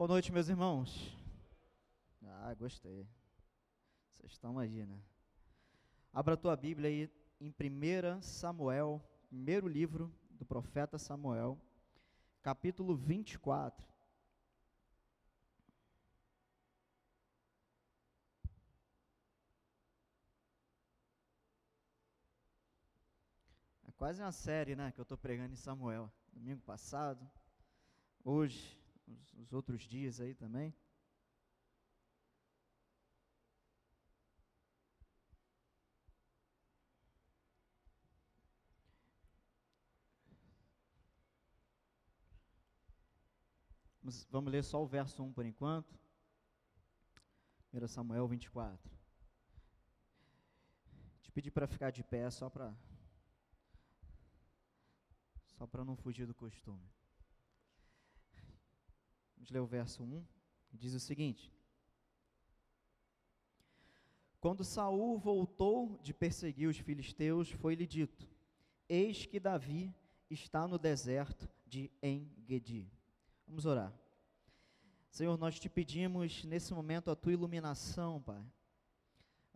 Boa noite, meus irmãos. Ah, gostei. Vocês estão aí, né? Abra a tua Bíblia aí em 1 Samuel, primeiro livro do profeta Samuel, capítulo 24. É quase uma série, né, que eu estou pregando em Samuel. Domingo passado, hoje, os, os outros dias aí também. Vamos, vamos ler só o verso 1 por enquanto. 1 Samuel 24. Te pedi para ficar de pé só para só para não fugir do costume. Vamos ler o verso 1, diz o seguinte: Quando Saul voltou de perseguir os filisteus, foi-lhe dito: Eis que Davi está no deserto de En-Gedi. Vamos orar. Senhor, nós te pedimos nesse momento a tua iluminação, Pai.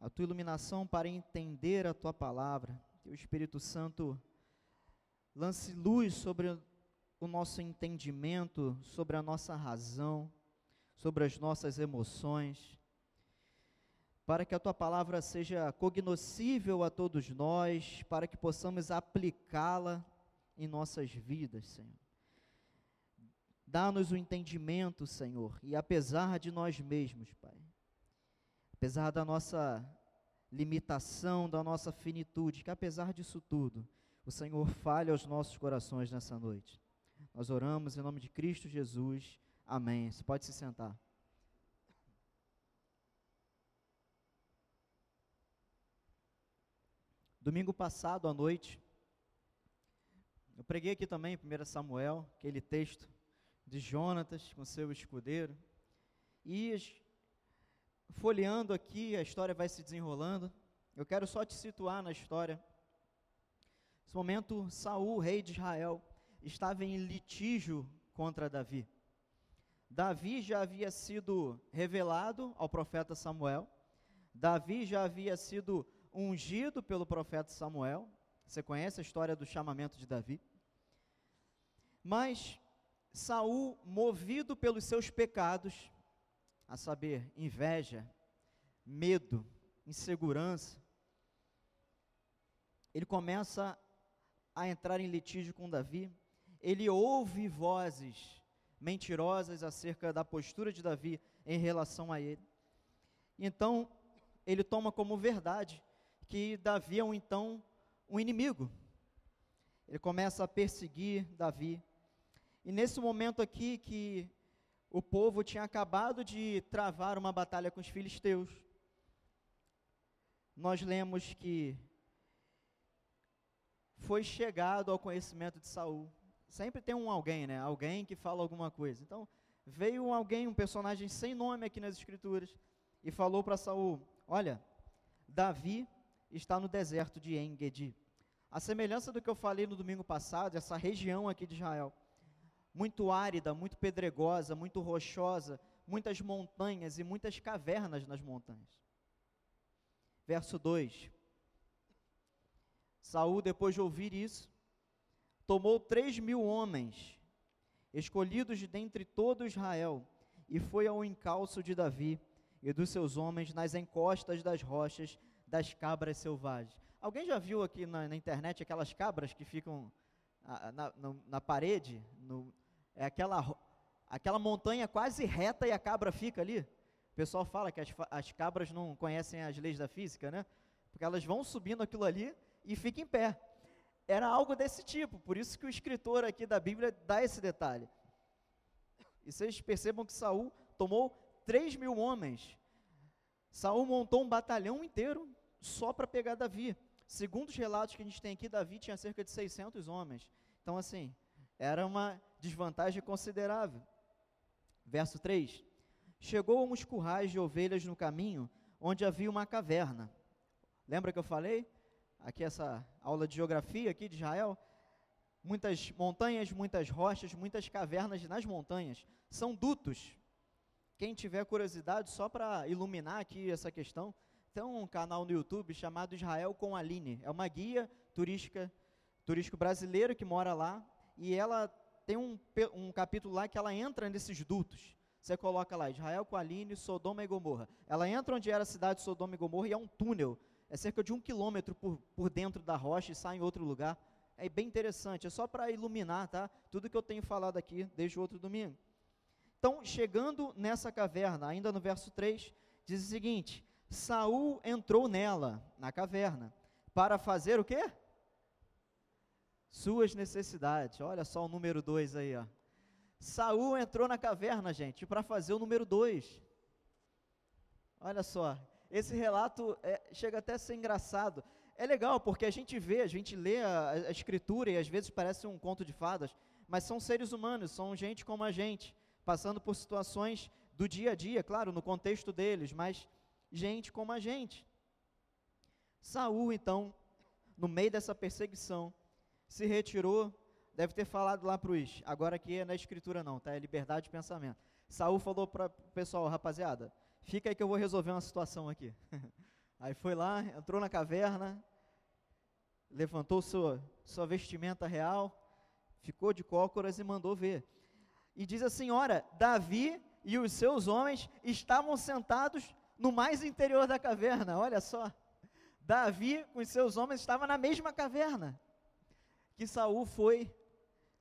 A tua iluminação para entender a tua palavra. Que o Espírito Santo lance luz sobre o nosso entendimento, sobre a nossa razão, sobre as nossas emoções, para que a tua palavra seja cognoscível a todos nós, para que possamos aplicá-la em nossas vidas, Senhor. Dá-nos o entendimento, Senhor, e apesar de nós mesmos, Pai, apesar da nossa limitação, da nossa finitude, que apesar disso tudo, o Senhor fale aos nossos corações nessa noite. Nós oramos em nome de Cristo Jesus. Amém. Você pode se sentar. Domingo passado à noite, eu preguei aqui também, 1 Samuel, aquele texto de Jonatas com seu escudeiro. E folheando aqui, a história vai se desenrolando. Eu quero só te situar na história. Nesse momento, Saul, rei de Israel, estava em litígio contra Davi. Davi já havia sido revelado ao profeta Samuel. Davi já havia sido ungido pelo profeta Samuel. Você conhece a história do chamamento de Davi? Mas Saul, movido pelos seus pecados, a saber, inveja, medo, insegurança, ele começa a entrar em litígio com Davi ele ouve vozes mentirosas acerca da postura de Davi em relação a ele. Então, ele toma como verdade que Davi é um, então um inimigo. Ele começa a perseguir Davi. E nesse momento aqui que o povo tinha acabado de travar uma batalha com os filisteus, nós lemos que foi chegado ao conhecimento de Saul Sempre tem um alguém, né? Alguém que fala alguma coisa. Então, veio alguém, um personagem sem nome aqui nas escrituras, e falou para Saul: Olha, Davi está no deserto de Engedi. A semelhança do que eu falei no domingo passado, essa região aqui de Israel, muito árida, muito pedregosa, muito rochosa, muitas montanhas e muitas cavernas nas montanhas. Verso 2. Saul, depois de ouvir isso, tomou três mil homens, escolhidos de dentre todo Israel, e foi ao encalço de Davi e dos seus homens nas encostas das rochas das cabras selvagens. Alguém já viu aqui na, na internet aquelas cabras que ficam na, na, na parede? No, é aquela, aquela montanha quase reta e a cabra fica ali. O pessoal fala que as, as cabras não conhecem as leis da física, né? Porque elas vão subindo aquilo ali e ficam em pé era algo desse tipo, por isso que o escritor aqui da Bíblia dá esse detalhe. E vocês percebam que Saul tomou 3 mil homens. Saul montou um batalhão inteiro só para pegar Davi. Segundo os relatos que a gente tem aqui, Davi tinha cerca de 600 homens. Então, assim, era uma desvantagem considerável. Verso 3: Chegou a uns currais de ovelhas no caminho, onde havia uma caverna. Lembra que eu falei? Aqui essa aula de geografia aqui de Israel, muitas montanhas, muitas rochas, muitas cavernas nas montanhas, são dutos, quem tiver curiosidade, só para iluminar aqui essa questão, tem um canal no YouTube chamado Israel com Aline. É uma guia turística, turístico brasileiro que mora lá e ela tem um, um capítulo lá que ela entra nesses dutos. Você coloca lá, Israel com Aline, Sodoma e Gomorra. Ela entra onde era a cidade de Sodoma e Gomorra e é um túnel. É cerca de um quilômetro por, por dentro da rocha e sai em outro lugar. É bem interessante, é só para iluminar, tá? Tudo que eu tenho falado aqui desde o outro domingo. Então, chegando nessa caverna, ainda no verso 3, diz o seguinte: Saul entrou nela, na caverna, para fazer o quê? Suas necessidades. Olha só o número 2 aí, ó. Saul entrou na caverna, gente, para fazer o número 2. Olha só, esse relato é, chega até a ser engraçado. É legal porque a gente vê, a gente lê a, a, escritura e às vezes parece um conto de fadas, mas são seres humanos, são gente como a gente, passando por situações do dia a dia, claro, no contexto deles, mas gente como a gente. Saul, então, no meio dessa perseguição, se retirou, deve ter falado lá para os, agora aqui é na escritura não, tá? É liberdade de pensamento. Saul falou para o pessoal, rapaziada, fica aí que eu vou resolver uma situação aqui. aí foi lá, entrou na caverna, levantou sua, sua vestimenta real, ficou de cócoras e mandou ver. E diz assim: Ora, Davi e os seus homens estavam sentados no mais interior da caverna, olha só. Davi com os seus homens estava na mesma caverna que Saul foi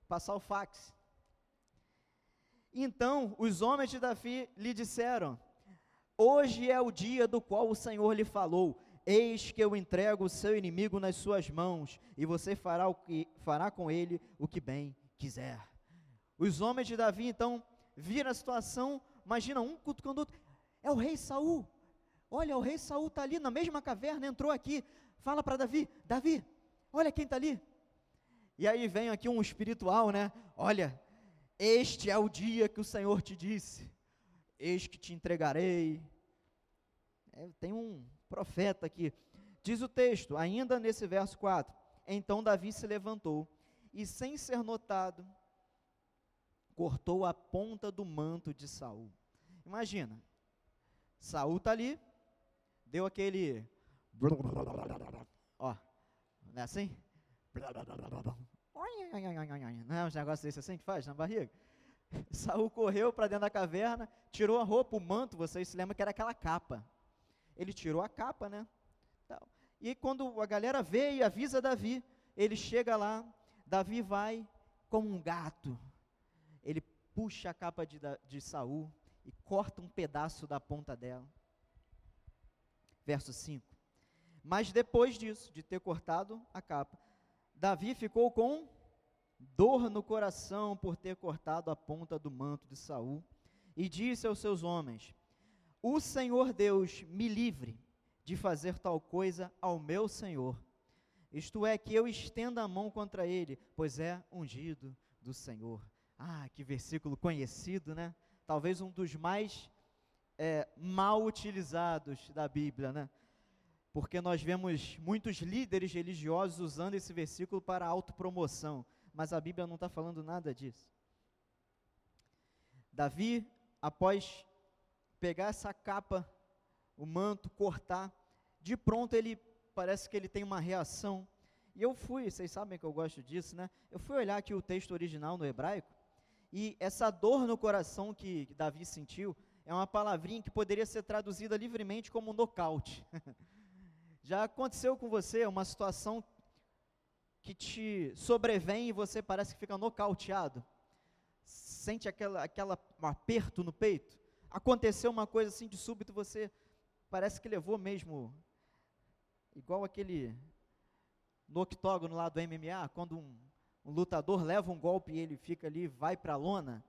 passar o fax. Então os homens de Davi lhe disseram: Hoje é o dia do qual o Senhor lhe falou. Eis que eu entrego o seu inimigo nas suas mãos, e você fará, o que, fará com ele o que bem quiser. Os homens de Davi então viram a situação, imagina um cutucando outro, é o rei Saul. Olha, o rei Saul está ali na mesma caverna, entrou aqui. Fala para Davi, Davi, olha quem está ali. E aí vem aqui um espiritual, né? Olha, este é o dia que o Senhor te disse, eis que te entregarei. É, tem um profeta aqui. Diz o texto, ainda nesse verso 4: Então Davi se levantou e, sem ser notado, cortou a ponta do manto de Saul. Imagina, Saul está ali, deu aquele. Ó, não é assim? Não é um negócio desse assim que faz na barriga? Saul correu para dentro da caverna, tirou a roupa, o manto, vocês se lembram que era aquela capa. Ele tirou a capa, né? E quando a galera vê e avisa Davi, ele chega lá, Davi vai como um gato. Ele puxa a capa de, de Saul e corta um pedaço da ponta dela. Verso 5. Mas depois disso, de ter cortado a capa, Davi ficou com dor no coração por ter cortado a ponta do manto de Saul e disse aos seus homens: O Senhor Deus me livre de fazer tal coisa ao meu Senhor. Isto é, que eu estenda a mão contra ele, pois é ungido do Senhor. Ah, que versículo conhecido, né? Talvez um dos mais é, mal utilizados da Bíblia, né? porque nós vemos muitos líderes religiosos usando esse versículo para autopromoção, mas a Bíblia não está falando nada disso. Davi, após pegar essa capa, o manto, cortar, de pronto ele parece que ele tem uma reação. E eu fui, vocês sabem que eu gosto disso, né? Eu fui olhar aqui o texto original no hebraico, e essa dor no coração que, Davi sentiu é uma palavrinha que poderia ser traduzida livremente como nocaute. Já aconteceu com você uma situação que te sobrevém e você parece que fica nocauteado? Sente aquela, aquela um aperto no peito? Aconteceu uma coisa assim de súbito, você parece que levou mesmo, igual aquele no octógono lá do MMA, quando um, um lutador leva um golpe e ele fica ali, vai para a lona.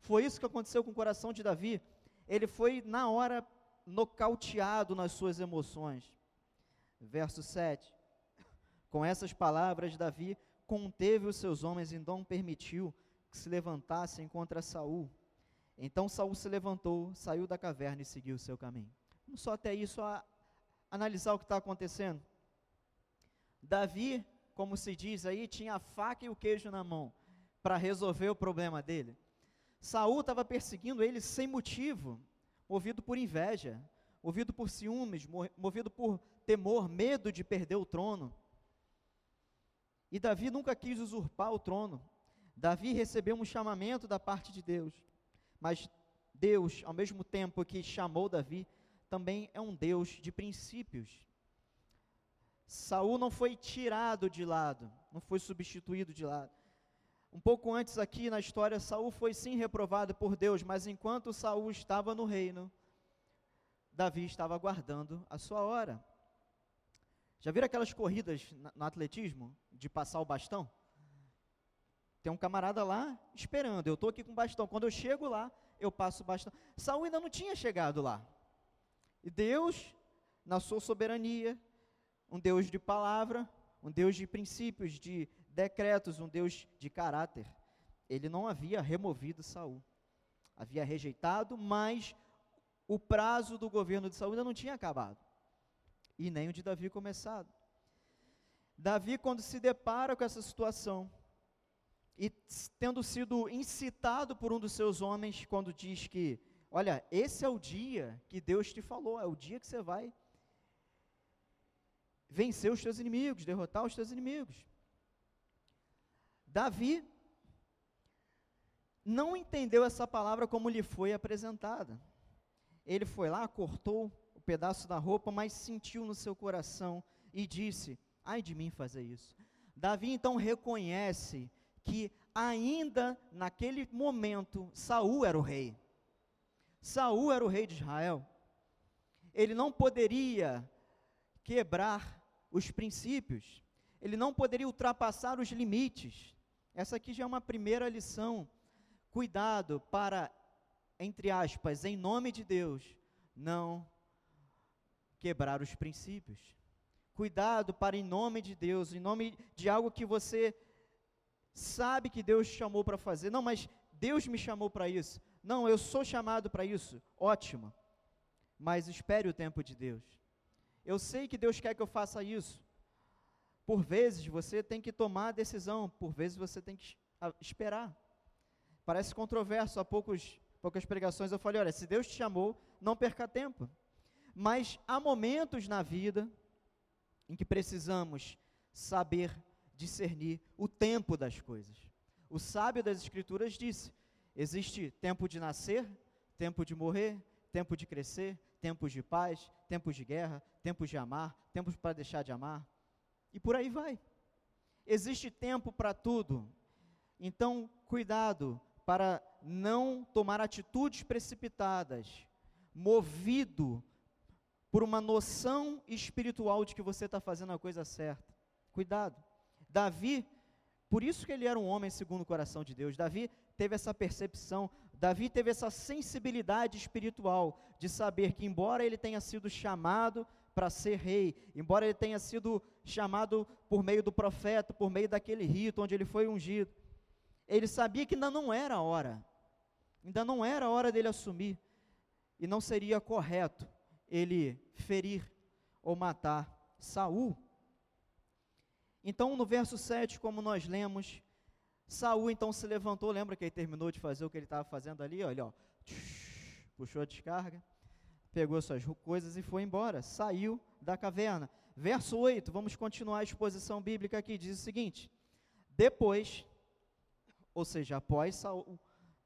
Foi isso que aconteceu com o coração de Davi. Ele foi, na hora, nocauteado nas suas emoções. Verso 7. Com essas palavras, Davi conteve os seus homens e não permitiu que se levantassem contra Saul. Então Saul se levantou, saiu da caverna e seguiu o seu caminho. Vamos só até isso a analisar o que está acontecendo. Davi, como se diz aí, tinha a faca e o queijo na mão para resolver o problema dele. Saul estava perseguindo ele sem motivo, movido por inveja, movido por ciúmes, movido por temor, medo de perder o trono. E Davi nunca quis usurpar o trono. Davi recebeu um chamamento da parte de Deus. Mas Deus, ao mesmo tempo que chamou Davi, também é um Deus de princípios. Saul não foi tirado de lado, não foi substituído de lado. Um pouco antes aqui na história, Saul foi sim reprovado por Deus, mas enquanto Saul estava no reino, Davi estava aguardando a sua hora. Já viram aquelas corridas no atletismo de passar o bastão? Tem um camarada lá esperando. Eu estou aqui com bastão. Quando eu chego lá, eu passo o bastão. Saul ainda não tinha chegado lá. E Deus, na sua soberania, um Deus de palavra, um Deus de princípios, de decretos, um Deus de caráter. Ele não havia removido Saul. Havia rejeitado, mas o prazo do governo de Saul ainda não tinha acabado. E nem o de Davi começado. Davi, quando se depara com essa situação, e tendo sido incitado por um dos seus homens, quando diz que, olha, esse é o dia que Deus te falou, é o dia que você vai vencer os teus inimigos, derrotar os teus inimigos. Davi não entendeu essa palavra como lhe foi apresentada. Ele foi lá, cortou o pedaço da roupa, mas sentiu no seu coração e disse: Ai de mim fazer isso. Davi então reconhece que ainda naquele momento Saul era o rei. Saul era o rei de Israel. Ele não poderia quebrar os princípios. Ele não poderia ultrapassar os limites. Essa aqui já é uma primeira lição. Cuidado para, entre aspas, em nome de Deus, não quebrar os princípios. Cuidado para, em nome de Deus, em nome de algo que você sabe que Deus chamou para fazer. Não, mas Deus me chamou para isso. Não, eu sou chamado para isso. Ótimo. Mas espere o tempo de Deus. Eu sei que Deus quer que eu faça isso. Por vezes você tem que tomar a decisão, por vezes você tem que esperar. Parece controverso, há poucos, poucas pregações eu falei: olha, se Deus te chamou, não perca tempo. Mas há momentos na vida em que precisamos saber discernir o tempo das coisas. O sábio das Escrituras disse: existe tempo de nascer, tempo de morrer, tempo de crescer, tempos de paz, tempos de guerra, tempos de amar, tempos para deixar de amar. E por aí vai. Existe tempo para tudo. Então, cuidado para não tomar atitudes precipitadas, movido por uma noção espiritual de que você está fazendo a coisa certa. Cuidado. Davi, por isso que ele era um homem segundo o coração de Deus. Davi teve essa percepção, Davi teve essa sensibilidade espiritual de saber que, embora ele tenha sido chamado para ser rei, embora ele tenha sido chamado por meio do profeta, por meio daquele rito onde ele foi ungido, ele sabia que ainda não era a hora, ainda não era a hora dele assumir, e não seria correto ele ferir ou matar Saul. Então, no verso 7, como nós lemos, Saul então se levantou, lembra que ele terminou de fazer o que ele estava fazendo ali, olha, ó, puxou a descarga, pegou suas coisas e foi embora, saiu da caverna. Verso 8, vamos continuar a exposição bíblica aqui, diz o seguinte: Depois, ou seja, após Saul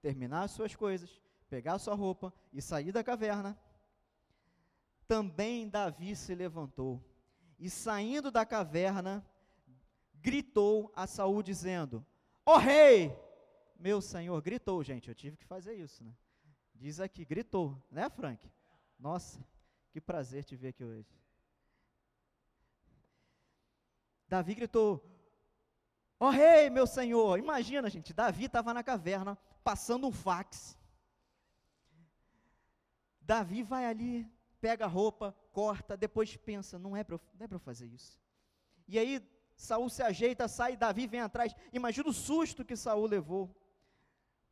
terminar as suas coisas, pegar sua roupa e sair da caverna, também Davi se levantou e saindo da caverna, gritou a Saul dizendo: Ó oh, rei, meu senhor, gritou, gente, eu tive que fazer isso, né? Diz aqui, gritou, né, Frank? Nossa, que prazer te ver aqui hoje. Davi gritou: Ó oh, rei, meu senhor! Imagina, gente, Davi estava na caverna, passando um fax. Davi vai ali, pega a roupa, corta, depois pensa: não é para é eu fazer isso. E aí, Saul se ajeita, sai, Davi vem atrás. Imagina o susto que Saul levou.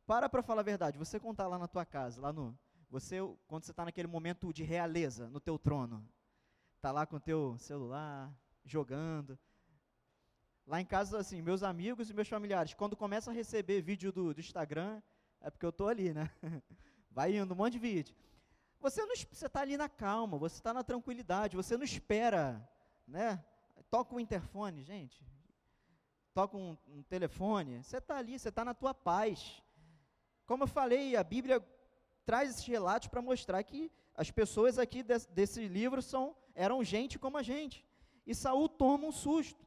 Para para falar a verdade, você contar lá na tua casa, lá no, você, quando você está naquele momento de realeza no teu trono, está lá com o teu celular, jogando. Lá em casa, assim, meus amigos e meus familiares, quando começam a receber vídeo do, do Instagram, É porque eu estou ali, né? Vai indo um monte de vídeo. Você não você está ali na calma, você está na tranquilidade, você não espera, né? Toca o interfone, gente. Toca um, um telefone. Você está ali, você está na tua paz. Como eu falei, a Bíblia traz esses relatos para mostrar que as pessoas aqui desse, desse livro são, eram gente como a gente. E Saul toma um susto.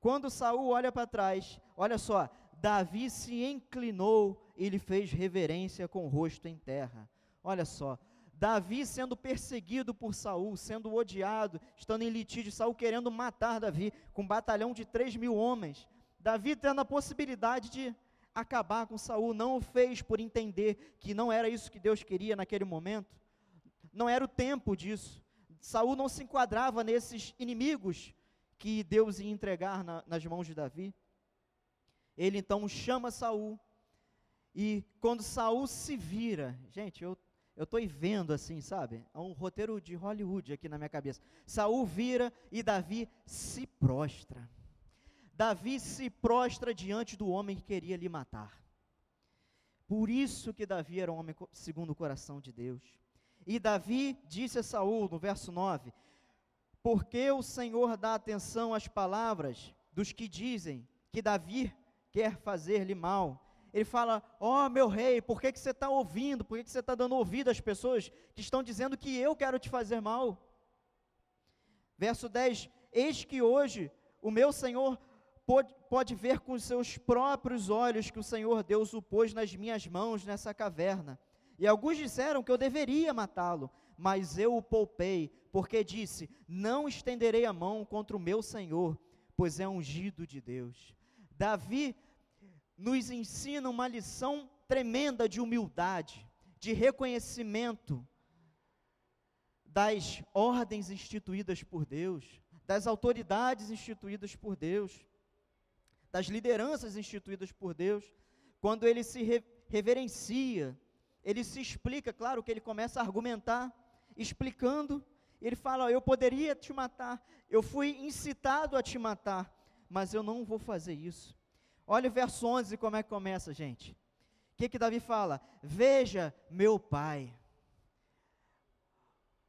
Quando Saul olha para trás, olha só, Davi se inclinou e lhe fez reverência com o rosto em terra. Olha só, Davi sendo perseguido por Saul, sendo odiado, estando em litígio, Saul querendo matar Davi, com um batalhão de três mil homens. Davi tendo a possibilidade de acabar com Saul, não o fez por entender que não era isso que Deus queria naquele momento. Não era o tempo disso. Saul não se enquadrava nesses inimigos que Deus ia entregar na, nas mãos de Davi. Ele então chama Saul e quando Saul se vira, gente, eu eu estou vendo assim, sabe? É um roteiro de Hollywood aqui na minha cabeça. Saul vira e Davi se prostra. Davi se prostra diante do homem que queria lhe matar. Por isso que Davi era um homem segundo o coração de Deus. E Davi disse a Saul, no verso 9: Porque o Senhor dá atenção às palavras dos que dizem que Davi quer fazer-lhe mal ele fala: Ó oh, meu rei, por que, que você está ouvindo? Por que, que você está dando ouvido às pessoas que estão dizendo que eu quero te fazer mal? Verso 10: Eis que hoje o meu senhor pode, pode ver com seus próprios olhos que o Senhor Deus o pôs nas minhas mãos nessa caverna. E alguns disseram que eu deveria matá-lo, mas eu o poupei, porque disse: Não estenderei a mão contra o meu senhor, pois é ungido de Deus. Davi nos ensina uma lição tremenda de humildade, de reconhecimento das ordens instituídas por Deus, das autoridades instituídas por Deus, das lideranças instituídas por Deus. Quando ele se re reverencia, ele se explica, claro que ele começa a argumentar, explicando, ele fala: Eu poderia te matar, eu fui incitado a te matar, mas eu não vou fazer isso. Olha o verso 11 como é que começa, gente. O que que Davi fala? Veja meu pai.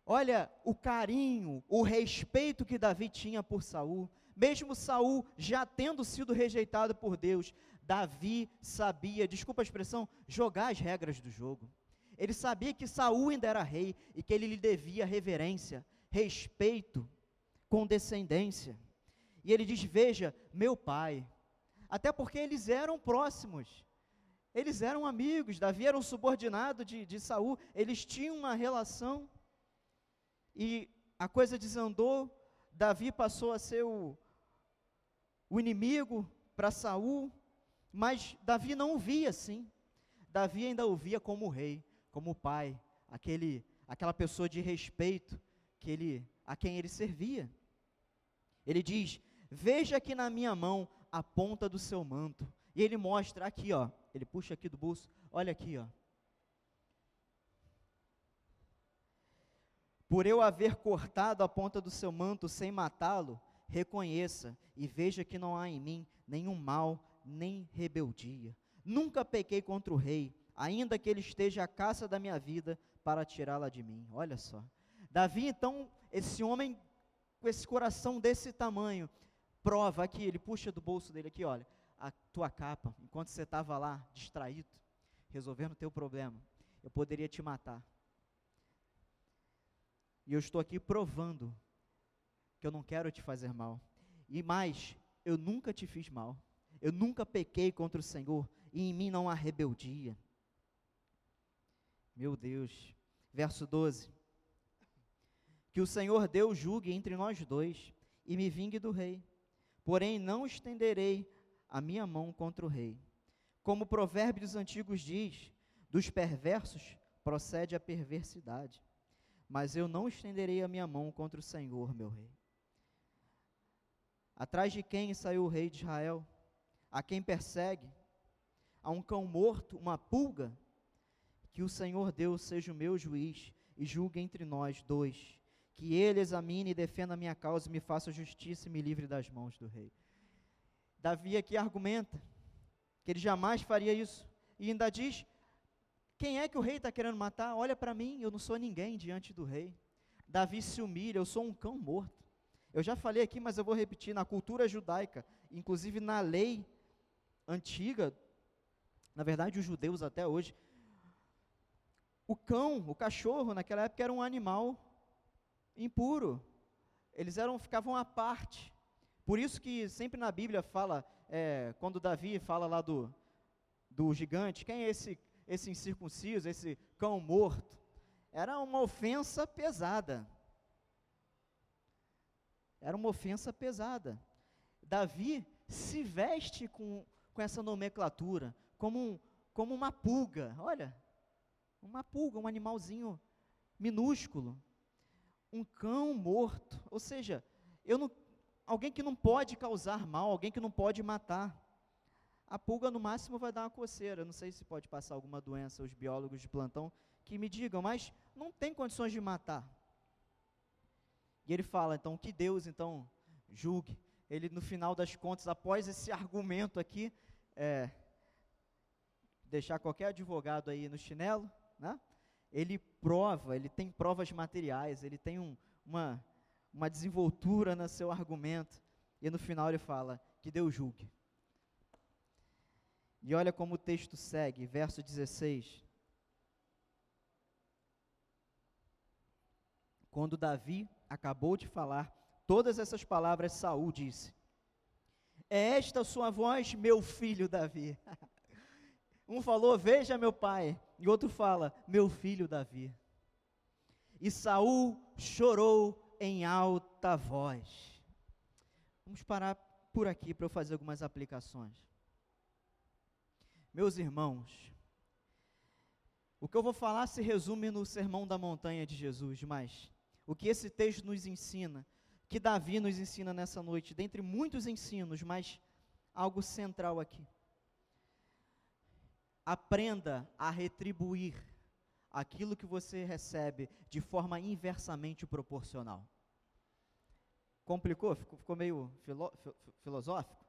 Olha o carinho, o respeito que Davi tinha por Saul. Mesmo Saul já tendo sido rejeitado por Deus, Davi sabia, desculpa a expressão, jogar as regras do jogo. Ele sabia que Saul ainda era rei e que ele lhe devia reverência, respeito, condescendência. E ele diz: Veja, meu pai, até porque eles eram próximos, eles eram amigos, Davi era um subordinado de, de Saul, eles tinham uma relação, e a coisa desandou, Davi passou a ser o, o inimigo para Saul, mas Davi não o via assim, Davi ainda o via como rei, como pai, aquele, aquela pessoa de respeito que ele, a quem ele servia. Ele diz: Veja aqui na minha mão a ponta do seu manto. E ele mostra aqui, ó. Ele puxa aqui do bolso. Olha aqui, ó. Por eu haver cortado a ponta do seu manto sem matá-lo, reconheça e veja que não há em mim nenhum mal, nem rebeldia. Nunca pequei contra o rei, ainda que ele esteja à caça da minha vida para tirá-la de mim. Olha só. Davi, então, esse homem com esse coração desse tamanho, prova aqui, ele puxa do bolso dele aqui, olha, a tua capa, enquanto você estava lá distraído, resolvendo o teu problema, eu poderia te matar. E eu estou aqui provando que eu não quero te fazer mal. E mais, eu nunca te fiz mal. Eu nunca pequei contra o Senhor e em mim não há rebeldia. Meu Deus. Verso 12. Que o Senhor Deus julgue entre nós dois e me vingue do rei porém não estenderei a minha mão contra o rei. Como o provérbio dos antigos diz, dos perversos procede a perversidade, mas eu não estenderei a minha mão contra o Senhor, meu rei. Atrás de quem saiu o rei de Israel? A quem persegue? A um cão morto, uma pulga? Que o Senhor Deus seja o meu juiz e julgue entre nós dois que ele examine e defenda a minha causa, me faça justiça e me livre das mãos do rei. Davi aqui argumenta que ele jamais faria isso, e ainda diz: Quem é que o rei está querendo matar? Olha para mim, eu não sou ninguém diante do rei. Davi se humilha, eu sou um cão morto. Eu já falei aqui, mas eu vou repetir: na cultura judaica, inclusive na lei antiga, na verdade, os judeus até hoje, o cão, o cachorro, naquela época era um animal impuro. Eles eram, ficavam à parte. Por isso que sempre na Bíblia fala, é, quando Davi fala lá do, do gigante, quem é esse, esse incircunciso, esse cão morto? Era uma ofensa pesada. Era uma ofensa pesada. Davi se veste com, com essa nomenclatura, como, um, como uma pulga. Olha, uma pulga, um animalzinho minúsculo. Um cão morto. Ou seja, eu não, alguém que não pode causar mal, alguém que não pode matar. A pulga, no máximo, vai dar uma coceira. Não sei se pode passar alguma doença, os biólogos de plantão que me digam, mas não tem condições de matar. E ele fala, então, que Deus, então, julgue. Ele, no final das contas, após esse argumento aqui, é, deixar qualquer advogado aí no chinelo, né? ele prova, ele tem provas materiais, ele tem um, uma, uma desenvoltura no seu argumento, e no final ele fala, que Deus julgue. E olha como o texto segue, verso 16. Quando Davi acabou de falar todas essas palavras, Saul disse: É esta sua voz, meu filho Davi. um falou: Veja meu pai, e outro fala: Meu filho Davi. E Saul chorou em alta voz. Vamos parar por aqui para eu fazer algumas aplicações. Meus irmãos, o que eu vou falar se resume no Sermão da Montanha de Jesus, mas o que esse texto nos ensina, que Davi nos ensina nessa noite, dentre muitos ensinos, mas algo central aqui. Aprenda a retribuir aquilo que você recebe de forma inversamente proporcional. Complicou? Ficou, ficou meio filo, filosófico?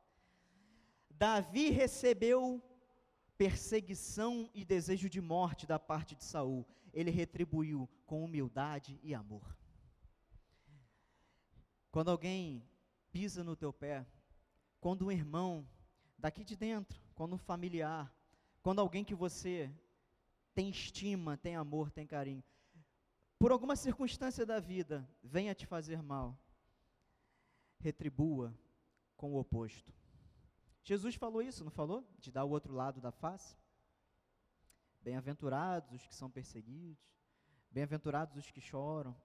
Davi recebeu perseguição e desejo de morte da parte de Saul. Ele retribuiu com humildade e amor. Quando alguém pisa no teu pé, quando um irmão daqui de dentro, quando um familiar, quando alguém que você tem estima, tem amor, tem carinho, por alguma circunstância da vida venha te fazer mal, retribua com o oposto. Jesus falou isso, não falou? De dar o outro lado da face? Bem-aventurados os que são perseguidos, bem-aventurados os que choram,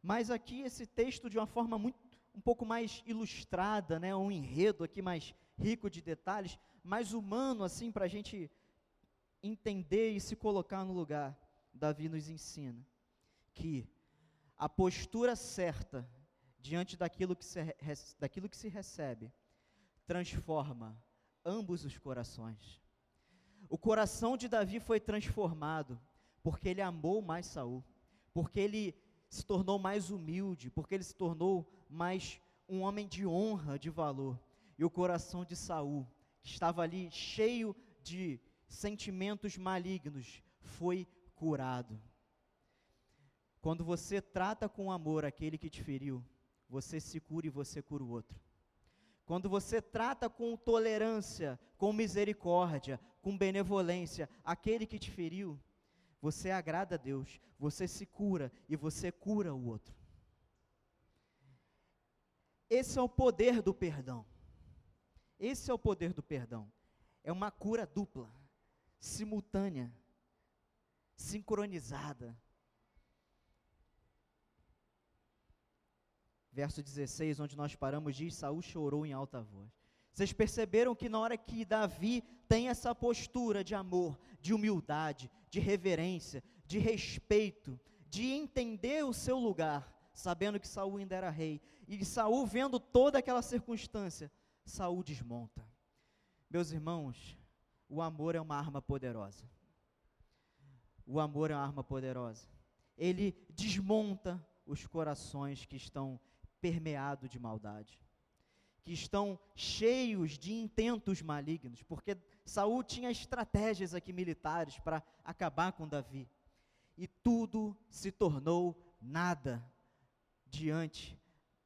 mas aqui esse texto de uma forma muito um pouco mais ilustrada, né, um enredo aqui mais rico de detalhes, mais humano assim para a gente entender e se colocar no lugar. Davi nos ensina que a postura certa diante daquilo que se, daquilo que se recebe transforma ambos os corações. O coração de Davi foi transformado porque ele amou mais Saul, porque ele se tornou mais humilde, porque ele se tornou mais um homem de honra, de valor. E o coração de Saul, estava ali cheio de sentimentos malignos, foi curado. Quando você trata com amor aquele que te feriu, você se cura e você cura o outro. Quando você trata com tolerância, com misericórdia, com benevolência aquele que te feriu, você agrada a Deus, você se cura e você cura o outro. Esse é o poder do perdão. Esse é o poder do perdão. É uma cura dupla, simultânea, sincronizada. Verso 16, onde nós paramos, diz: Saul chorou em alta voz. Vocês perceberam que na hora que Davi tem essa postura de amor, de humildade, de reverência, de respeito, de entender o seu lugar, sabendo que Saul ainda era rei, e Saul vendo toda aquela circunstância, Saul desmonta. Meus irmãos, o amor é uma arma poderosa. O amor é uma arma poderosa. Ele desmonta os corações que estão permeados de maldade que estão cheios de intentos malignos, porque Saul tinha estratégias aqui militares para acabar com Davi. E tudo se tornou nada diante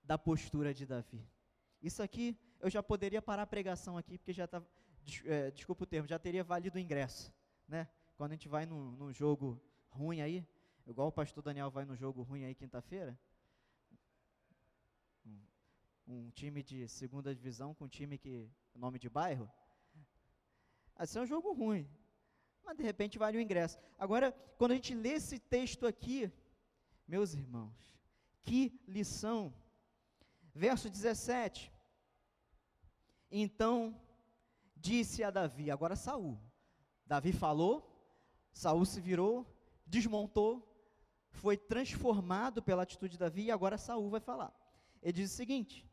da postura de Davi. Isso aqui eu já poderia parar a pregação aqui, porque já está, é, desculpa o termo, já teria valido o ingresso, né? Quando a gente vai num, num jogo ruim aí, igual o pastor Daniel vai no jogo ruim aí quinta-feira, um, um, time de segunda divisão com um time que nome de bairro, assim é um jogo ruim, mas de repente vale o ingresso. Agora, quando a gente lê esse texto aqui, meus irmãos, que lição! Verso 17. Então disse a Davi, agora Saul. Davi falou, Saul se virou, desmontou, foi transformado pela atitude de Davi e agora Saul vai falar. Ele diz o seguinte: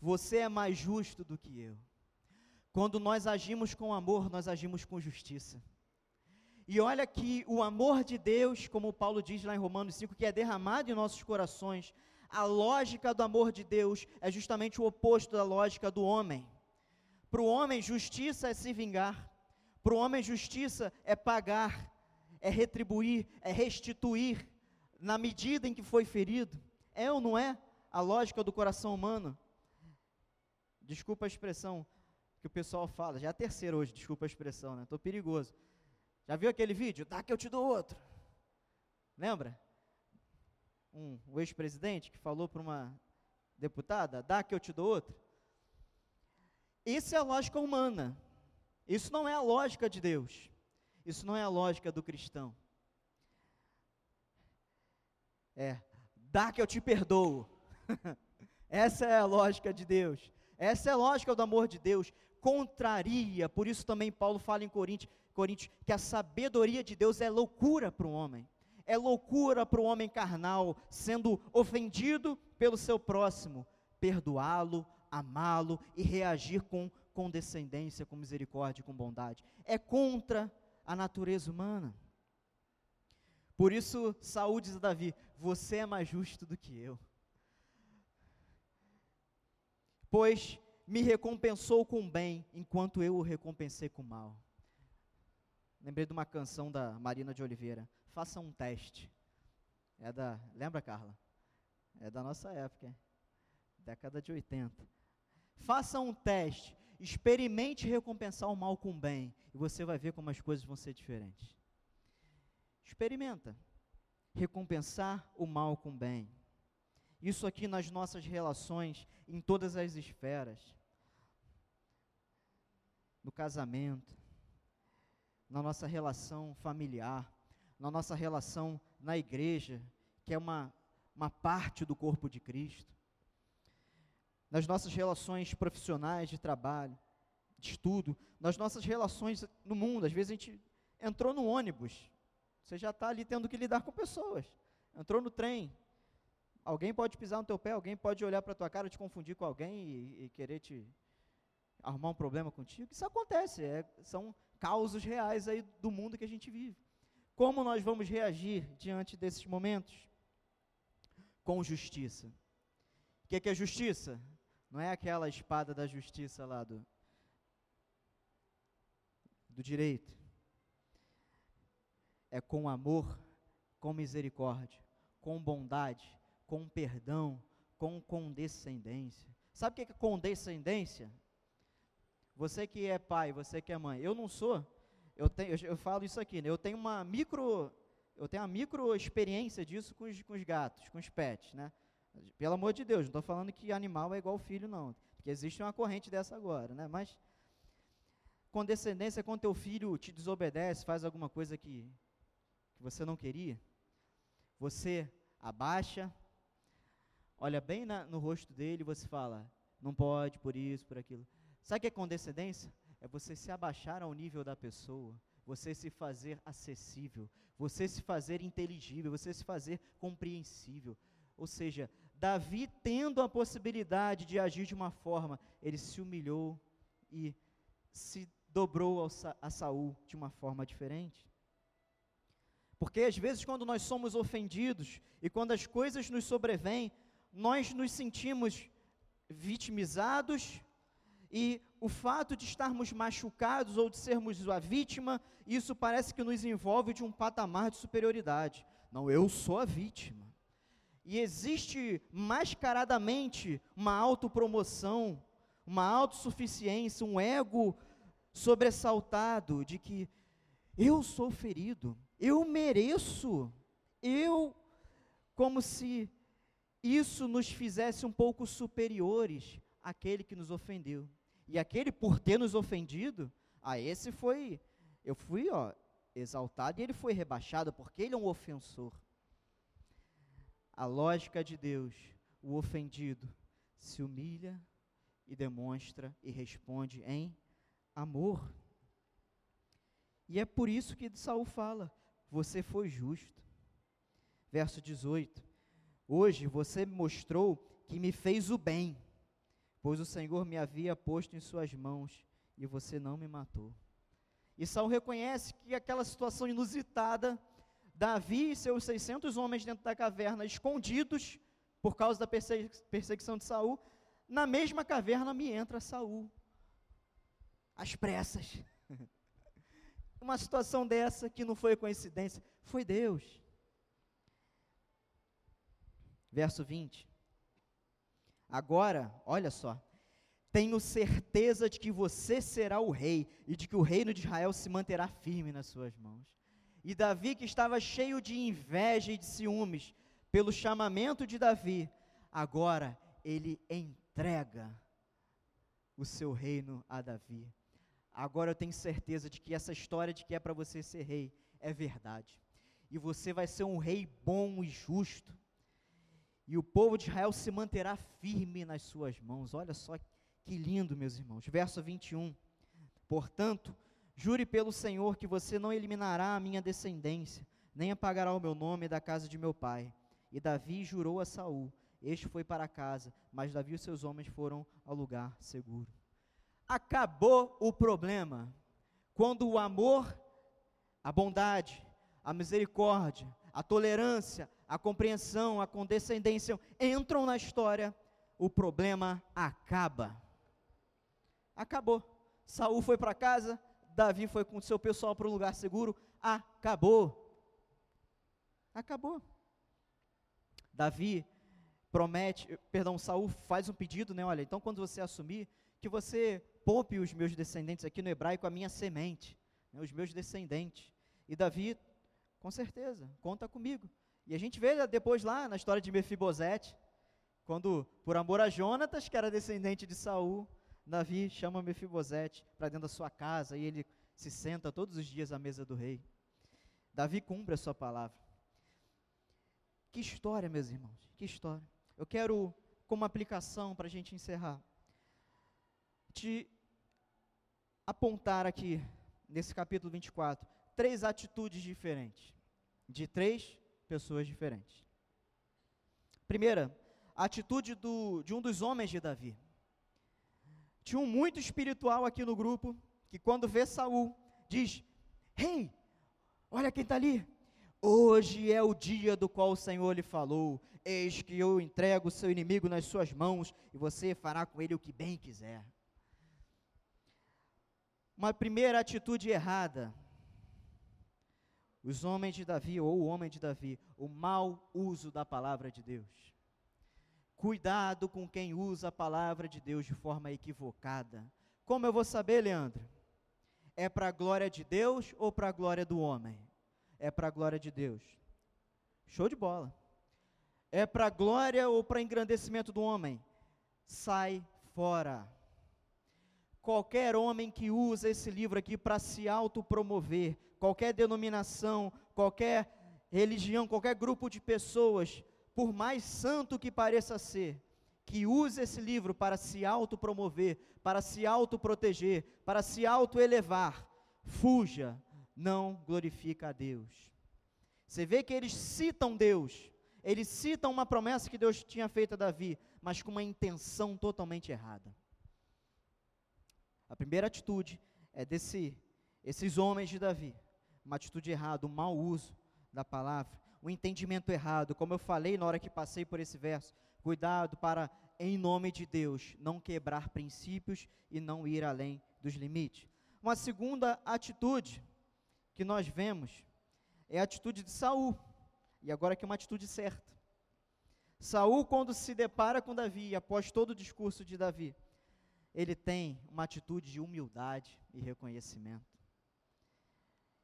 Você é mais justo do que eu. Quando nós agimos com amor, nós agimos com justiça. E olha que o amor de Deus, como Paulo diz lá em Romanos 5, que é derramado em nossos corações, a lógica do amor de Deus é justamente o oposto da lógica do homem. Para o homem, justiça é se vingar. Para o homem, justiça é pagar, é retribuir, é restituir na medida em que foi ferido. É ou não é a lógica do coração humano? Desculpa a expressão que o pessoal fala, já é a terceira hoje, desculpa a expressão, né? Estou perigoso. Já viu aquele vídeo? Dá que eu te dou outro. Lembra? um, o ex-presidente que falou para uma deputada, dá que eu te dou outra. Isso é a lógica humana. Isso não é a lógica de Deus. Isso não é a lógica do cristão. É, dá que eu te perdoo. Essa é a lógica de Deus. Essa é a lógica do amor de Deus. Contraria, por isso também Paulo fala em Coríntios, Coríntios que a sabedoria de Deus é loucura para o homem é loucura para o homem carnal, sendo ofendido pelo seu próximo, perdoá-lo, amá-lo e reagir com condescendência, com misericórdia, com bondade. É contra a natureza humana. Por isso, Saúl diz a Davi: Você é mais justo do que eu. Pois me recompensou com bem, enquanto eu o recompensei com mal. Lembrei de uma canção da Marina de Oliveira faça um teste. É da, lembra, Carla? É da nossa época, hein? década de 80. Faça um teste, experimente recompensar o mal com o bem, e você vai ver como as coisas vão ser diferentes. Experimenta recompensar o mal com o bem. Isso aqui nas nossas relações, em todas as esferas. No casamento, na nossa relação familiar, na nossa relação na igreja, que é uma, uma parte do corpo de Cristo, nas nossas relações profissionais de trabalho, de estudo, nas nossas relações no mundo. Às vezes a gente entrou no ônibus, você já está ali tendo que lidar com pessoas. Entrou no trem, alguém pode pisar no teu pé, alguém pode olhar para tua cara, te confundir com alguém e, e, querer te arrumar um problema contigo. Isso acontece, é, são causos reais aí do mundo que a gente vive. Como nós vamos reagir diante desses momentos? Com justiça. O que é, que é justiça? Não é aquela espada da justiça lá do, do direito. É com amor, com misericórdia, com bondade, com perdão, com condescendência. Sabe o que é condescendência? Você que é pai, você que é mãe. Eu não sou, eu, tenho, eu, eu falo isso aqui, né? eu tenho uma micro, eu tenho uma micro experiência disso com os, com os gatos, com os pets, né? Pelo amor de Deus, não estou falando que animal é igual filho, não, porque existe uma corrente dessa agora, né? Mas condescendência quando teu filho te desobedece, faz alguma coisa que, que você não queria, você abaixa, olha bem na, no rosto dele e você fala, não pode, por isso, por aquilo. Sabe o que é condescendência? é você se abaixar ao nível da pessoa, você se fazer acessível, você se fazer inteligível, você se fazer compreensível. Ou seja, Davi tendo a possibilidade de agir de uma forma, ele se humilhou e se dobrou ao, a Saul de uma forma diferente. Porque às vezes quando nós somos ofendidos e quando as coisas nos sobrevêm, nós nos sentimos vitimizados e o fato de estarmos machucados ou de sermos a vítima, isso parece que nos envolve de um patamar de superioridade. Não, eu sou a vítima. E existe mascaradamente uma autopromoção, uma autossuficiência, um ego sobressaltado de que eu sou ferido, eu mereço, eu, como se isso nos fizesse um pouco superiores àquele que nos ofendeu. E aquele, por ter nos ofendido, a esse foi, eu fui, ó, exaltado e ele foi rebaixado, porque ele é um ofensor. A lógica de Deus, o ofendido se humilha e demonstra e responde em amor. E é por isso que Saul fala: você foi justo. Verso 18: Hoje você mostrou que me fez o bem, pois o Senhor me havia posto em suas mãos e você não me matou. E Saul reconhece que aquela situação inusitada, Davi e seus 600 homens dentro da caverna, escondidos por causa da perseguição de Saul, na mesma caverna me entra Saul, às pressas. Uma situação dessa que não foi coincidência, foi Deus. Verso 20. Agora, olha só, tenho certeza de que você será o rei e de que o reino de Israel se manterá firme nas suas mãos. E Davi, que estava cheio de inveja e de ciúmes pelo chamamento de Davi, agora ele entrega o seu reino a Davi. Agora eu tenho certeza de que essa história de que é para você ser rei é verdade. E você vai ser um rei bom e justo. E o povo de Israel se manterá firme nas suas mãos. Olha só que lindo, meus irmãos. Verso 21. Portanto, jure pelo Senhor que você não eliminará a minha descendência, nem apagará o meu nome da casa de meu pai. E Davi jurou a Saul. Este foi para casa, mas Davi e seus homens foram ao lugar seguro. Acabou o problema. Quando o amor, a bondade, a misericórdia, a tolerância, a compreensão, a condescendência entram na história, o problema acaba acabou. Saul foi para casa, Davi foi com seu pessoal para um lugar seguro, acabou. Acabou. Davi promete, perdão, Saul faz um pedido, né? Olha, então quando você assumir, que você poupe os meus descendentes aqui no hebraico a minha semente, né, os meus descendentes. E Davi, com certeza, conta comigo. E a gente vê depois lá na história de Mefibosete, quando por amor a Jonatas, que era descendente de Saul, Davi chama Mefibosete para dentro da sua casa e ele se senta todos os dias à mesa do rei. Davi cumpre a sua palavra. Que história, meus irmãos, que história. Eu quero, como aplicação para a gente encerrar, te apontar aqui, nesse capítulo 24, três atitudes diferentes, de três pessoas diferentes. Primeira, a atitude do, de um dos homens de Davi. Tinha um muito espiritual aqui no grupo, que quando vê Saul, diz: Rei, hey, olha quem está ali. Hoje é o dia do qual o Senhor lhe falou. Eis que eu entrego o seu inimigo nas suas mãos, e você fará com ele o que bem quiser. Uma primeira atitude errada. Os homens de Davi, ou o homem de Davi, o mau uso da palavra de Deus. Cuidado com quem usa a palavra de Deus de forma equivocada. Como eu vou saber, Leandro? É para a glória de Deus ou para a glória do homem? É para a glória de Deus. Show de bola. É para a glória ou para engrandecimento do homem? Sai fora. Qualquer homem que usa esse livro aqui para se autopromover, qualquer denominação, qualquer religião, qualquer grupo de pessoas, por mais santo que pareça ser, que use esse livro para se autopromover, para se autoproteger, para se autoelevar, fuja, não glorifica a Deus. Você vê que eles citam Deus, eles citam uma promessa que Deus tinha feito a Davi, mas com uma intenção totalmente errada. A primeira atitude é desse, esses homens de Davi, uma atitude errada, um mau uso da palavra o entendimento errado. Como eu falei na hora que passei por esse verso, cuidado para, em nome de Deus, não quebrar princípios e não ir além dos limites. Uma segunda atitude que nós vemos é a atitude de Saul. E agora que é uma atitude certa. Saul, quando se depara com Davi, após todo o discurso de Davi, ele tem uma atitude de humildade e reconhecimento.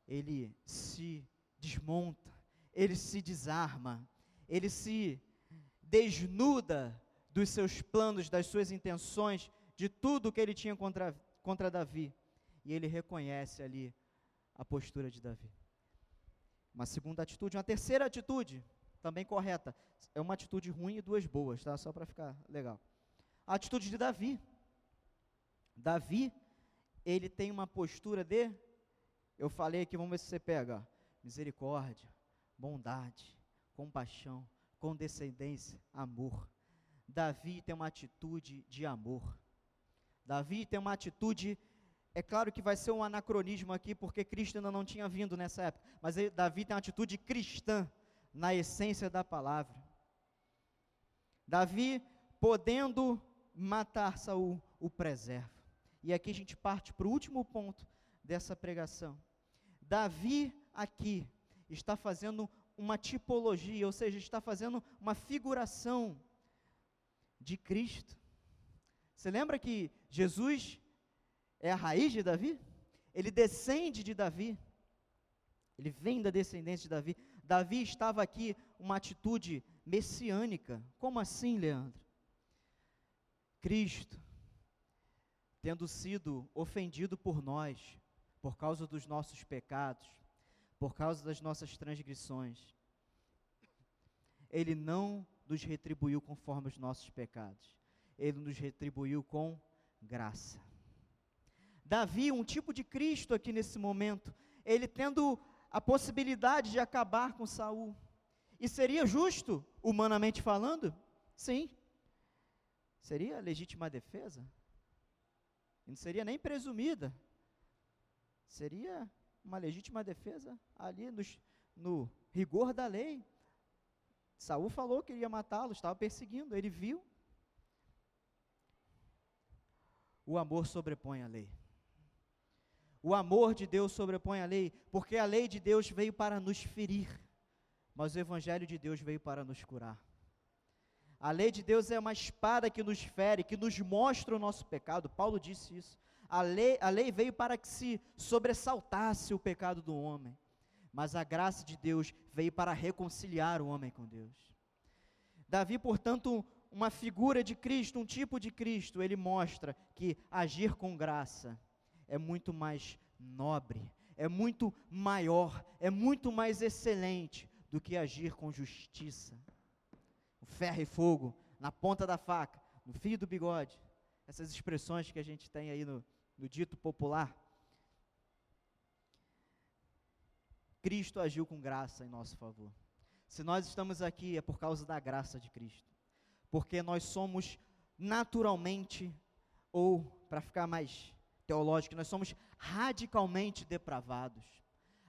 Ele se desmonta, ele se desarma, ele se desnuda dos seus planos, das suas intenções, de tudo que ele tinha contra, contra Davi. E ele reconhece ali a postura de Davi. Uma segunda atitude, uma terceira atitude, também correta. É uma atitude ruim e duas boas, tá? Só para ficar legal. A atitude de Davi. Davi, ele tem uma postura de, eu falei aqui, vamos ver se você pega, misericórdia, bondade, compaixão, condescendência, amor. Davi tem uma atitude de amor. Davi tem uma atitude, é claro que vai ser um anacronismo aqui, porque Cristo ainda não tinha vindo nessa época, mas Davi tem uma atitude cristã, na essência da palavra. Davi, podendo matar Saul, o preserva. E aqui a gente parte para o último ponto dessa pregação. Davi aqui está fazendo uma tipologia, ou seja, está fazendo uma figuração de Cristo. Você lembra que Jesus é a raiz de Davi? Ele descende de Davi. Ele vem da descendência de Davi. Davi estava aqui uma atitude messiânica. Como assim, Leandro? Cristo, tendo sido ofendido por nós, por causa dos nossos pecados, por causa das nossas transgressões, Ele não nos retribuiu conforme os nossos pecados, Ele nos retribuiu com graça. Davi, um tipo de Cristo aqui nesse momento, ele tendo a possibilidade de acabar com Saul. E seria justo, humanamente falando? Sim. Seria legítima defesa? E não seria nem presumida. Seria uma legítima defesa ali no, no rigor da lei. Saul falou que iria matá-lo, estava perseguindo, ele viu. O amor sobrepõe a lei. O amor de Deus sobrepõe a lei, porque a lei de Deus veio para nos ferir, mas o Evangelho de Deus veio para nos curar. A lei de Deus é uma espada que nos fere, que nos mostra o nosso pecado. Paulo disse isso. A lei, a lei veio para que se sobressaltasse o pecado do homem, mas a graça de Deus veio para reconciliar o homem com Deus. Davi, portanto, uma figura de Cristo, um tipo de Cristo, ele mostra que agir com graça é muito mais nobre, é muito maior, é muito mais excelente do que agir com justiça. O ferro e fogo, na ponta da faca, no fio do bigode, essas expressões que a gente tem aí no, no dito popular. Cristo agiu com graça em nosso favor. Se nós estamos aqui é por causa da graça de Cristo, porque nós somos naturalmente, ou para ficar mais teológico, nós somos radicalmente depravados.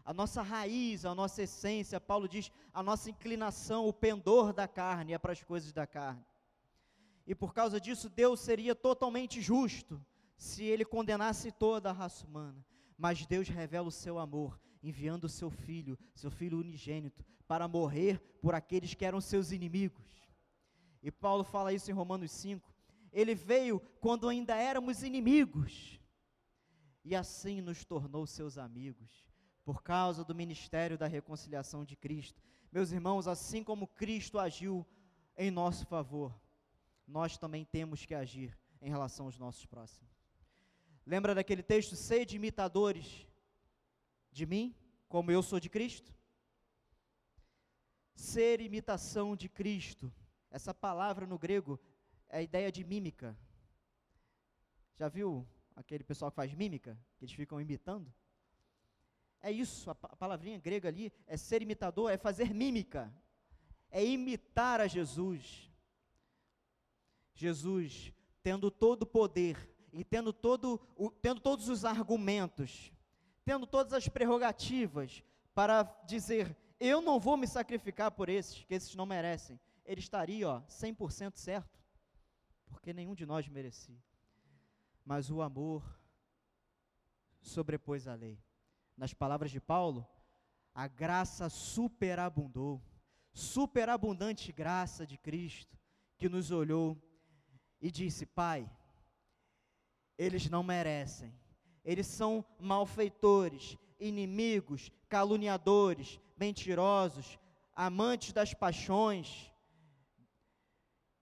A nossa raiz, a nossa essência, Paulo diz, a nossa inclinação, o pendor da carne é para as coisas da carne. E por causa disso, Deus seria totalmente justo se ele condenasse toda a raça humana. Mas Deus revela o seu amor, enviando o seu filho, seu filho unigênito, para morrer por aqueles que eram seus inimigos. E Paulo fala isso em Romanos 5. Ele veio quando ainda éramos inimigos e assim nos tornou seus amigos, por causa do ministério da reconciliação de Cristo. Meus irmãos, assim como Cristo agiu em nosso favor, nós também temos que agir em relação aos nossos próximos. Lembra daquele texto? Sede imitadores de mim, como eu sou de Cristo? Ser imitação de Cristo. Essa palavra no grego é a ideia de mímica. Já viu aquele pessoal que faz mímica, que eles ficam imitando. É isso, a, palavrinha grega ali é ser imitador, é fazer mímica, é imitar a Jesus. Jesus, tendo todo o poder e tendo, todo o, tendo todos os argumentos, tendo todas as prerrogativas para dizer: eu não vou me sacrificar por esses, que esses não merecem, ele estaria, ó, 100% certo, porque nenhum de nós merecia. Mas o amor sobrepôs a lei. Nas palavras de Paulo, a graça superabundou, superabundante graça de Cristo, que nos olhou e disse: Pai, eles não merecem, eles são malfeitores, inimigos, caluniadores, mentirosos, amantes das paixões,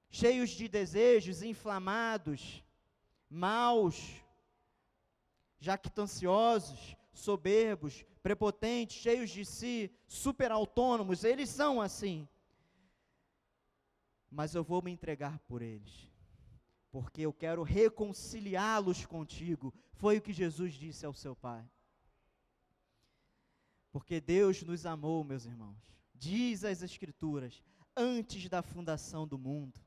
cheios de desejos inflamados, maus, jactanciosos, soberbos, prepotentes, cheios de si, super autônomos, eles são assim. Mas eu vou me entregar por eles, porque eu quero reconciliá-los contigo. Foi o que Jesus disse ao seu Pai. Porque Deus nos amou, meus irmãos. Diz as Escrituras, antes da fundação do mundo.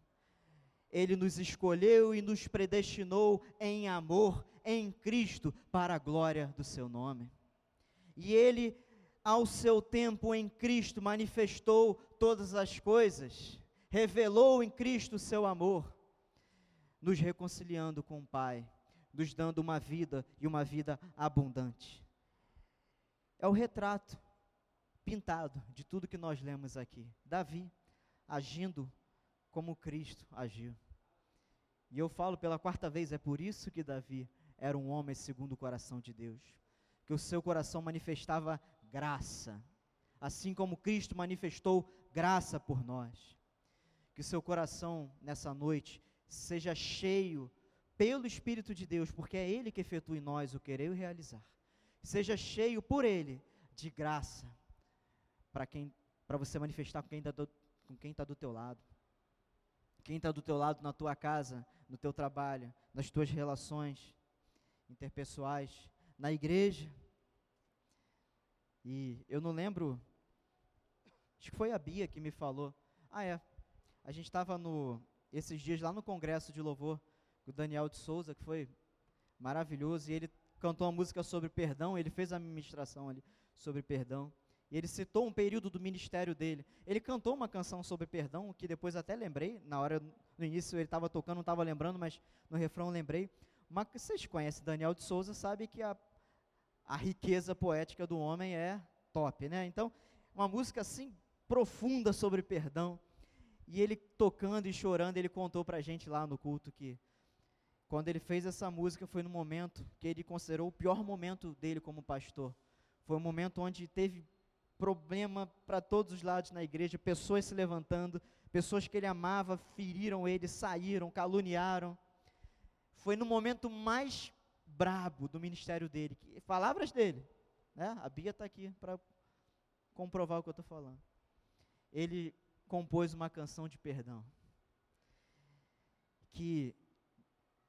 Ele nos escolheu e nos predestinou em amor em Cristo para a glória do seu nome. E ele, ao seu tempo em Cristo, manifestou todas as coisas, revelou em Cristo o seu amor, nos reconciliando com o Pai, nos dando uma vida e uma vida abundante. É o retrato pintado de tudo que nós lemos aqui. Davi agindo como Cristo agiu. E eu falo pela quarta vez, é por isso que Davi era um homem segundo o coração de Deus. Que o seu coração manifestava graça, assim como Cristo manifestou graça por nós. Que o seu coração nessa noite seja cheio pelo Espírito de Deus, porque é Ele que efetua em nós o querer e o realizar. Seja cheio por Ele de graça para quem para você manifestar com quem está do, com quem tá do teu lado. Quem está do teu lado na tua casa, no teu trabalho, nas tuas relações interpessoais, na igreja. E eu não lembro, acho que foi a Bia que me falou. Ah, é. A gente estava no esses dias lá no congresso de louvor com o Daniel de Souza, que foi maravilhoso, e ele cantou uma música sobre perdão, ele fez a ministração ali sobre perdão. E ele citou um período do ministério dele. Ele cantou uma canção sobre perdão, que depois até lembrei, na hora, no início ele estava tocando, não estava lembrando, mas no refrão lembrei. Uma, vocês conhecem Daniel de Souza, sabe que a, a riqueza poética do homem é top, né? Então, uma música assim profunda sobre perdão. E ele tocando e chorando, ele contou para a gente lá no culto que quando ele fez essa música foi no momento que ele considerou o pior momento dele como pastor. Foi um momento onde teve problema para todos os lados na igreja, pessoas se levantando, pessoas que ele amava feriram ele, saíram, caluniaram. Foi no momento mais brabo do ministério dele, que, palavras dele, né? A Bia está aqui para comprovar o que eu estou falando. Ele compôs uma canção de perdão. Que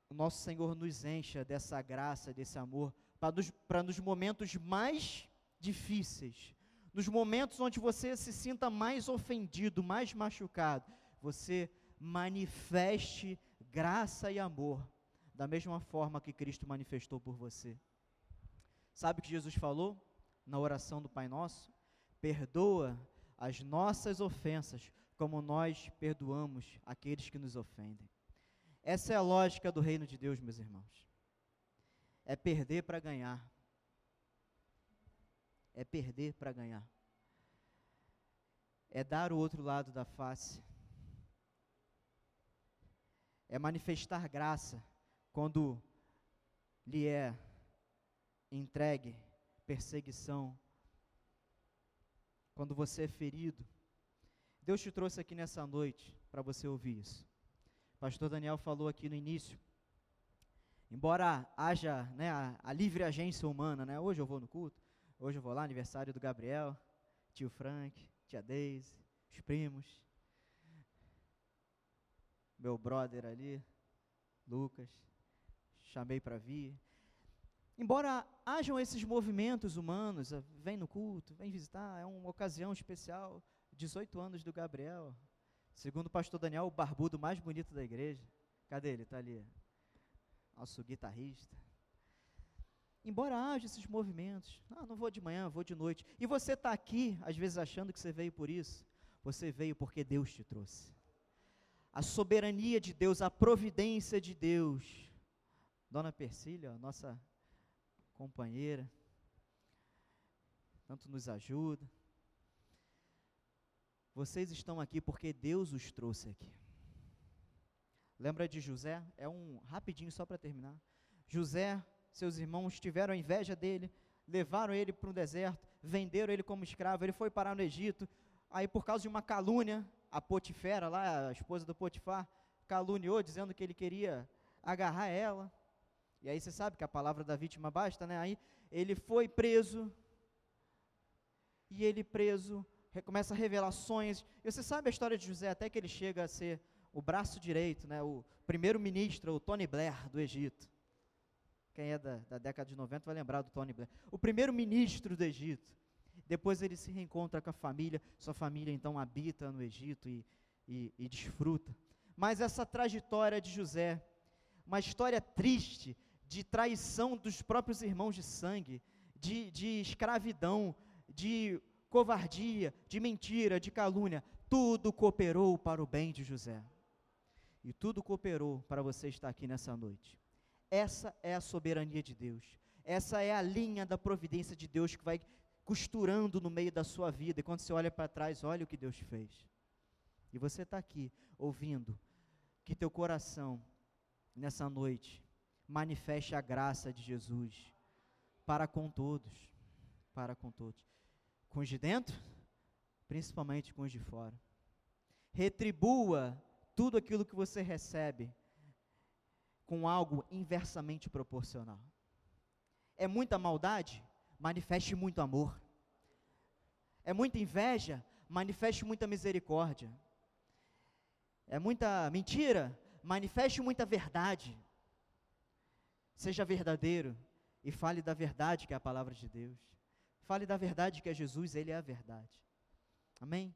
o nosso Senhor nos encha dessa graça, desse amor, para nos, nos momentos mais difíceis, nos momentos onde você se sinta mais ofendido, mais machucado, você manifeste graça e amor, da mesma forma que Cristo manifestou por você. Sabe o que Jesus falou na oração do Pai Nosso? Perdoa as nossas ofensas, como nós perdoamos aqueles que nos ofendem. Essa é a lógica do reino de Deus, meus irmãos. É perder para ganhar é perder para ganhar. É dar o outro lado da face. É manifestar graça quando lhe é entregue perseguição, quando você é ferido. Deus te trouxe aqui nessa noite para você ouvir isso. O pastor Daniel falou aqui no início. Embora haja né, a, a livre agência humana, né, hoje eu vou no culto, Hoje eu vou lá, aniversário do Gabriel, tio Frank, tia Deise, os primos, meu brother ali, Lucas, chamei para vir. Embora hajam esses movimentos humanos, ah, vem no culto, vem visitar, é uma ocasião especial, 18 anos do Gabriel, segundo o pastor Daniel, o barbudo mais bonito da igreja. Cadê ele? Está ali. Nosso guitarrista. embora haja esses movimentos, ah, não vou de manhã, vou de noite, e você está aqui, às vezes achando que você veio por isso, você veio porque Deus te trouxe. A soberania de Deus, a providência de Deus. Dona Persília, nossa companheira, tanto nos ajuda. Vocês estão aqui porque Deus os trouxe aqui. Lembra de José? É um rapidinho só para terminar. José, seus irmãos tiveram inveja dele, levaram ele para um deserto, venderam ele como escravo, ele foi parar no Egito. Aí por causa de uma calúnia, a Potifera lá, a esposa do Potifar, caluniou dizendo que ele queria agarrar ela. E aí você sabe que a palavra da vítima basta, né? Aí ele foi preso. E ele preso começa revelações. E você sabe a história de José até que ele chega a ser o braço direito, né, o primeiro-ministro, o Tony Blair do Egito. Quem é da, da década de 90 vai lembrar do Tony Blair. O primeiro-ministro do Egito. Depois ele se reencontra com a família, sua família então habita no Egito e, e, e desfruta. Mas essa trajetória de José, uma história triste, de traição dos próprios irmãos de sangue, de, de escravidão, de covardia, de mentira, de calúnia, tudo cooperou para o bem de José. E tudo cooperou para você estar aqui nessa noite. Essa é a soberania de Deus. Essa é a linha da providência de Deus que vai costurando no meio da sua vida. E quando você olha para trás, olha o que Deus fez. E você está aqui ouvindo que teu coração, nessa noite, manifeste a graça de Jesus para com todos. Para com todos. Com os de dentro, principalmente com os de fora. Retribua tudo aquilo que você recebe com algo inversamente proporcional. É muita maldade? Manifeste muito amor. É muita inveja? Manifeste muita misericórdia. É muita mentira? Manifeste muita verdade. Seja verdadeiro e fale da verdade que é a palavra de Deus. Fale da verdade que é Jesus, Ele é a verdade. Amém?